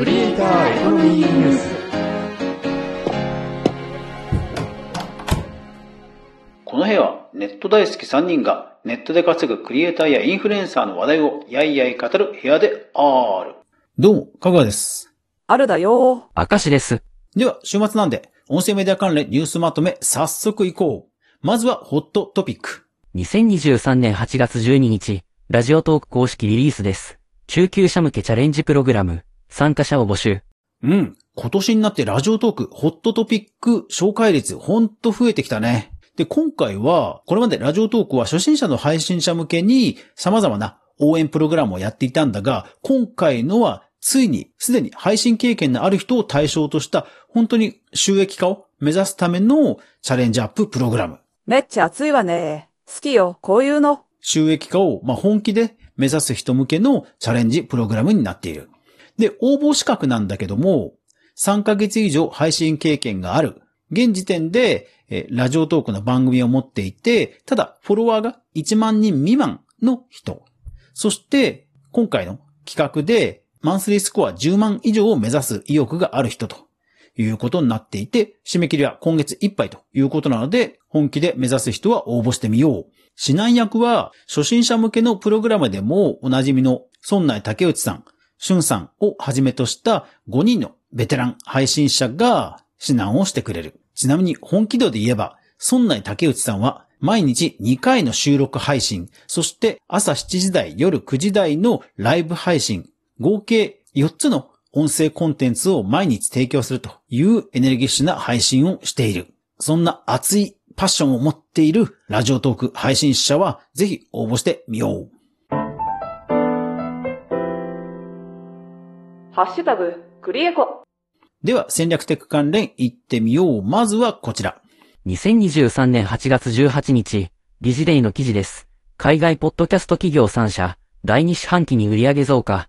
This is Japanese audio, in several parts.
クリエイターエコノミーニュースこの部屋はネット大好き3人がネットで稼ぐクリエイターやインフルエンサーの話題をやいやい語る部屋である。どうも、かぐわです。あるだよ明石です。では、週末なんで、音声メディア関連ニュースまとめ、早速行こう。まずは、ホットトピック。2023年8月12日、ラジオトーク公式リリースです。中級者向けチャレンジプログラム、参加者を募集。うん。今年になってラジオトーク、ホットトピック紹介率、ほんと増えてきたね。で、今回は、これまでラジオトークは初心者の配信者向けに様々な応援プログラムをやっていたんだが、今回のは、ついに、すでに配信経験のある人を対象とした、本当に収益化を目指すためのチャレンジアッププログラム。めっちゃ熱いわね。好きよ、こういうの。収益化を、まあ、本気で目指す人向けのチャレンジプログラムになっている。で、応募資格なんだけども、3ヶ月以上配信経験がある。現時点で、えラジオトークの番組を持っていて、ただ、フォロワーが1万人未満の人。そして、今回の企画で、マンスリースコア10万以上を目指す意欲がある人ということになっていて、締め切りは今月いっぱいということなので、本気で目指す人は応募してみよう。指南役は、初心者向けのプログラムでもおなじみの孫内竹内さん、俊さんをはじめとした5人のベテラン配信者が指南をしてくれる。ちなみに本気度で言えば、孫内竹内さんは毎日2回の収録配信、そして朝7時台、夜9時台のライブ配信、合計4つの音声コンテンツを毎日提供するというエネルギッシュな配信をしている。そんな熱いパッションを持っているラジオトーク配信者はぜひ応募してみよう。ハッシュタグ、クリエコ。では戦略テック関連行ってみよう。まずはこちら。2023年8月18日、理事デイの記事です。海外ポッドキャスト企業3社、第2四半期に売上増加。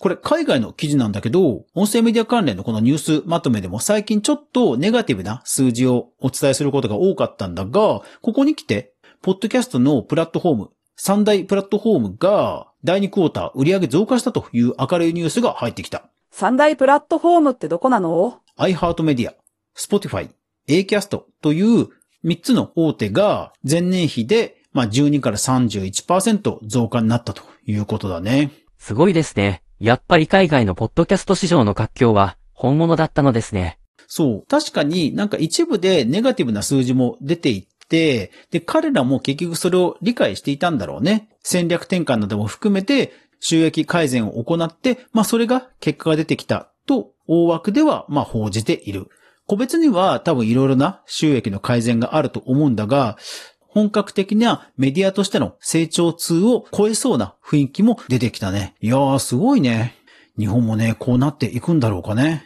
これ海外の記事なんだけど、音声メディア関連のこのニュースまとめでも最近ちょっとネガティブな数字をお伝えすることが多かったんだが、ここに来て、ポッドキャストのプラットフォーム、三大プラットフォームが第2クォーター売上増加したという明るいニュースが入ってきた。三大プラットフォームってどこなの？iHeartMedia、Spotify、Acast という3つの大手が前年比でまあ12から31%増加になったということだね。すごいですね。やっぱり海外のポッドキャスト市場の活況は本物だったのですね。そう。確かになんか一部でネガティブな数字も出ていって、で、彼らも結局それを理解していたんだろうね。戦略転換なども含めて収益改善を行って、まあそれが結果が出てきたと大枠ではまあ報じている。個別には多分いろいろな収益の改善があると思うんだが、本格的なメディアとしての成長痛を超えそうな雰囲気も出てきたね。いやーすごいね。日本もね、こうなっていくんだろうかね。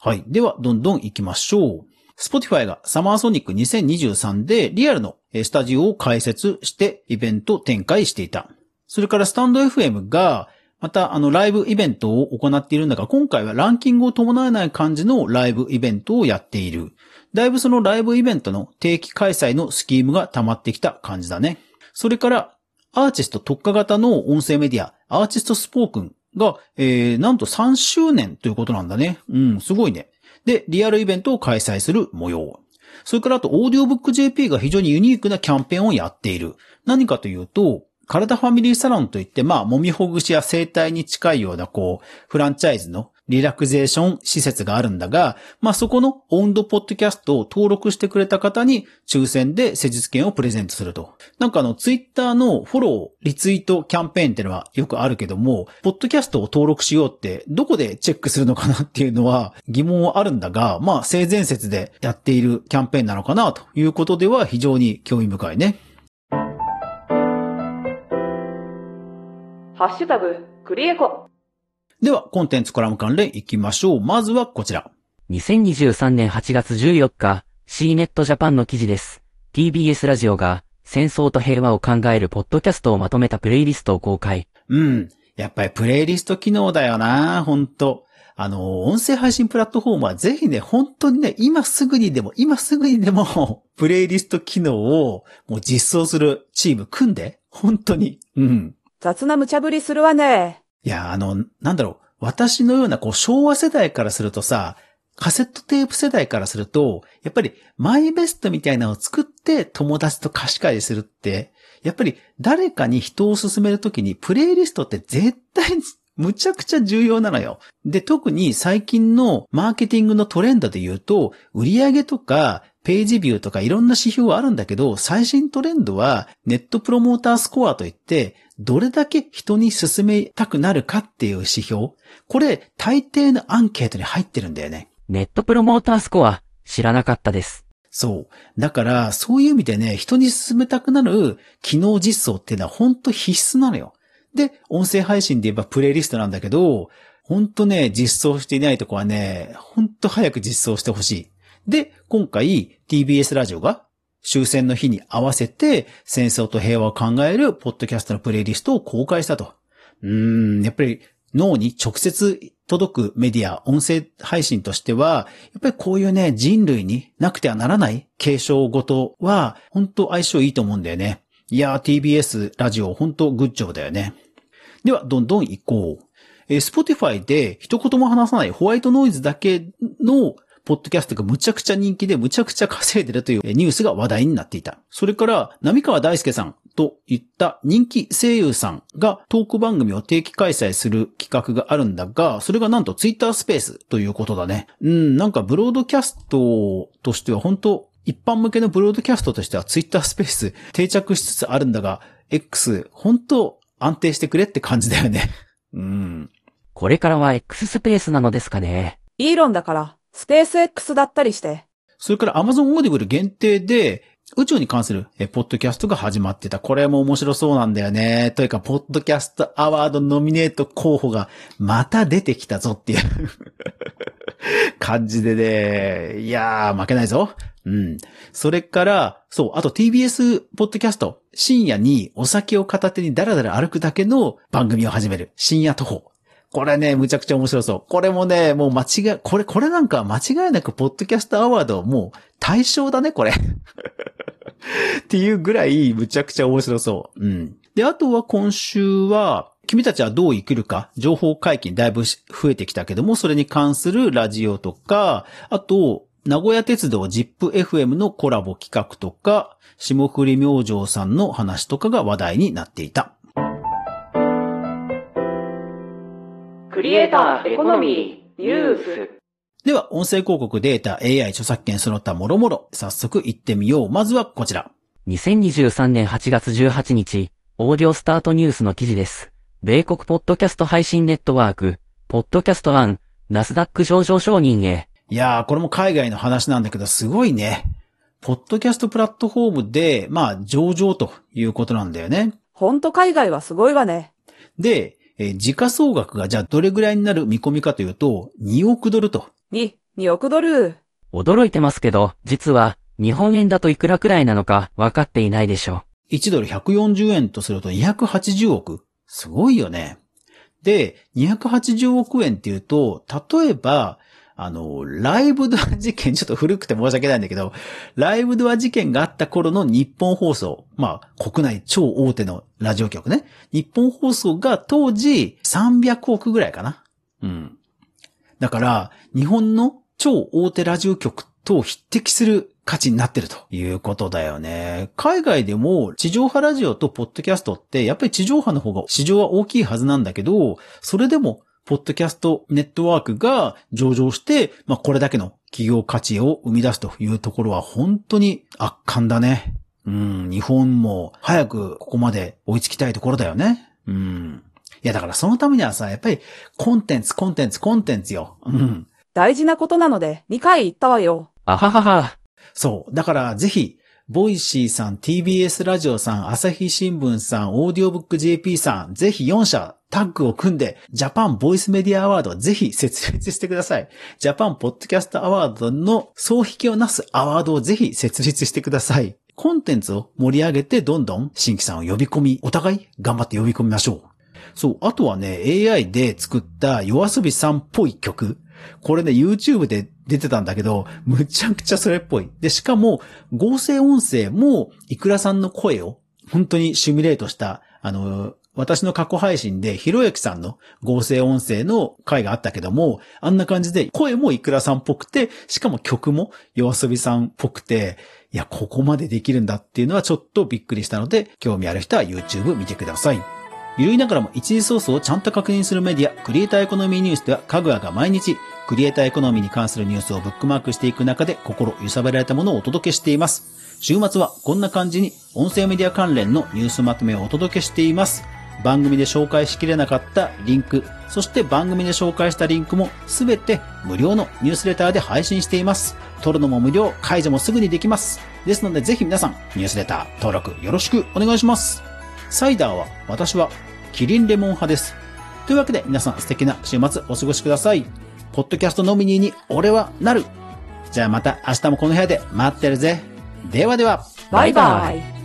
はい。では、どんどん行きましょう。Spotify がサマーソニック2023でリアルのスタジオを開設してイベント展開していた。それからスタンド FM がまたあのライブイベントを行っているんだが、今回はランキングを伴わない感じのライブイベントをやっている。だいぶそのライブイベントの定期開催のスキームが溜まってきた感じだね。それから、アーティスト特化型の音声メディア、アーティストスポークンが、えー、なんと3周年ということなんだね。うん、すごいね。で、リアルイベントを開催する模様。それからあと、オーディオブック JP が非常にユニークなキャンペーンをやっている。何かというと、体ファミリーサロンといって、まあ、もみほぐしや生態に近いような、こう、フランチャイズのリラクゼーション施設があるんだが、まあ、そこのオウンドポッドキャストを登録してくれた方に抽選で施術券をプレゼントすると。なんかあの、ツイッターのフォロー、リツイートキャンペーンってのはよくあるけども、ポッドキャストを登録しようって、どこでチェックするのかなっていうのは疑問はあるんだが、まあ、性善説でやっているキャンペーンなのかなということでは非常に興味深いね。ハッシュタグ、クリエコ。では、コンテンツコラム関連行きましょう。まずはこちら。2023年8月14日、C ネットジャパンの記事です。TBS ラジオが戦争と平和を考えるポッドキャストをまとめたプレイリストを公開。うん。やっぱりプレイリスト機能だよなほんと。あの、音声配信プラットフォームはぜひね、本当にね、今すぐにでも、今すぐにでも、プレイリスト機能をもう実装するチーム組んで、本当に。うん。雑な無茶ぶりするわね。いや、あの、なんだろう。私のようなこう昭和世代からするとさ、カセットテープ世代からすると、やっぱりマイベストみたいなのを作って友達と貸し借りするって、やっぱり誰かに人を勧めるときにプレイリストって絶対むちゃくちゃ重要なのよ。で、特に最近のマーケティングのトレンドで言うと、売り上げとかページビューとかいろんな指標はあるんだけど、最新トレンドはネットプロモータースコアといって、どれだけ人に勧めたくなるかっていう指標。これ、大抵のアンケートに入ってるんだよね。ネットプロモータースコア、知らなかったです。そう。だから、そういう意味でね、人に勧めたくなる機能実装っていうのは本当必須なのよ。で、音声配信で言えばプレイリストなんだけど、本当ね、実装していないとこはね、本当早く実装してほしい。で、今回 TBS ラジオが終戦の日に合わせて戦争と平和を考えるポッドキャストのプレイリストを公開したと。うーん、やっぱり脳に直接届くメディア、音声配信としては、やっぱりこういうね、人類になくてはならない継承ごとは、本当相性いいと思うんだよね。いやー、TBS ラジオ、本当グッジョブだよね。では、どんどん行こう。えー Spotify で一言も話さないホワイトノイズだけのポッドキャストがむちゃくちゃ人気でむちゃくちゃ稼いでるというえーニュースが話題になっていた。それから、波川大輔さんといった人気声優さんがトーク番組を定期開催する企画があるんだが、それがなんと Twitter スペースということだね。うん、なんかブロードキャストとしては本当一般向けのブロードキャストとしては Twitter スペース定着しつつあるんだが、X、本当安定してくれって感じだよね。うん。これからは X スペースなのですかね。イーロンだから、スペース X だったりして。それから Amazon Audible 限定で、宇宙に関するえポッドキャストが始まってた。これも面白そうなんだよね。というか、ポッドキャストアワードノミネート候補がまた出てきたぞっていう 感じでね。いやー、負けないぞ。うん。それから、そう、あと TBS ポッドキャスト、深夜にお酒を片手にダラダラ歩くだけの番組を始める。深夜徒歩。これね、むちゃくちゃ面白そう。これもね、もう間違い、これ、これなんか間違いなくポッドキャストアワードもう対象だね、これ。っていうぐらいむちゃくちゃ面白そう。うん。で、あとは今週は、君たちはどう生きるか、情報解禁だいぶ増えてきたけども、それに関するラジオとか、あと、名古屋鉄道 ZIPFM のコラボ企画とか、霜降り明星さんの話とかが話題になっていた。リエイターエコノミーニュース。では、音声広告データ AI 著作権その他もろもろ、早速行ってみよう。まずはこちら。2023年8月18日、オーディオスタートニュースの記事です。米国ポッドキャスト配信ネットワーク、ポッドキャスト1、ナスダック上場承認へ。いやー、これも海外の話なんだけど、すごいね。ポッドキャストプラットフォームで、まあ、上場ということなんだよね。ほんと海外はすごいわね。で、えー時価総額がじゃあどれぐらいになる見込みかというと、2億ドルと。に、2億ドル。驚いてますけど、実は、日本円だといくらくらいなのか分かっていないでしょ1ドル140円とすると280億。すごいよね。で、280億円っていうと、例えば、あの、ライブドア事件、ちょっと古くて申し訳ないんだけど、ライブドア事件があった頃の日本放送、まあ、国内超大手のラジオ局ね。日本放送が当時300億ぐらいかな。うん。だから、日本の超大手ラジオ局と匹敵する価値になってるということだよね。海外でも地上波ラジオとポッドキャストってやっぱり地上波の方が市場は大きいはずなんだけど、それでもポッドキャストネットワークが上場して、まあこれだけの企業価値を生み出すというところは本当に圧巻だね。うん、日本も早くここまで追いつきたいところだよね。うん。いやだからそのためにはさ、やっぱりコンテンツ、コンテンツ、コンテンツよ。うん。大事なことなので、2回言ったわよ。あははは。そう。だからぜひ、 Voicy さん、TBS ラジオさん、朝日新聞さん、 audiobook.jp さん、ぜひ4社タッグを組んで、ジャパンボイスメディアアワードをぜひ設立してください。ジャパンポッドキャストアワードの双璧をなすアワードをぜひ設立してください。コンテンツを盛り上げてどんどん新規さんを呼び込み、お互い頑張って呼び込みましょう。そう。あとはね、AI で作った夜遊びさんっぽい曲。これね、YouTube で出てたんだけど、むちゃくちゃそれっぽい。で、しかも、合成音声も、いくらさんの声を、本当にシミュレートした、あの、私の過去配信で、ひろゆきさんの合成音声の回があったけども、あんな感じで声もいくらさんっぽくて、しかも曲も夜遊びさんっぽくて、いや、ここまでできるんだっていうのはちょっとびっくりしたので、興味ある人は YouTube 見てください。ゆるいながらも一時ソースをちゃんと確認するメディア、クリエイターエコノミーニュースでは、かぐわが毎日、クリエイターエコノミーに関するニュースをブックマークしていく中で、心揺さぶられたものをお届けしています。週末はこんな感じに、音声メディア関連のニュースまとめをお届けしています。番組で紹介しきれなかったリンク、そして番組で紹介したリンクもすべて無料のニュースレターで配信しています。取るのも無料、解除もすぐにできます。ですのでぜひ皆さん、ニュースレター登録よろしくお願いします。サイダーは、私は、キリンレモン派です。というわけで皆さん素敵な週末お過ごしください。ポッドキャストノミニーに俺はなる。じゃあまた明日もこの部屋で待ってるぜ。ではでは。バイバイ。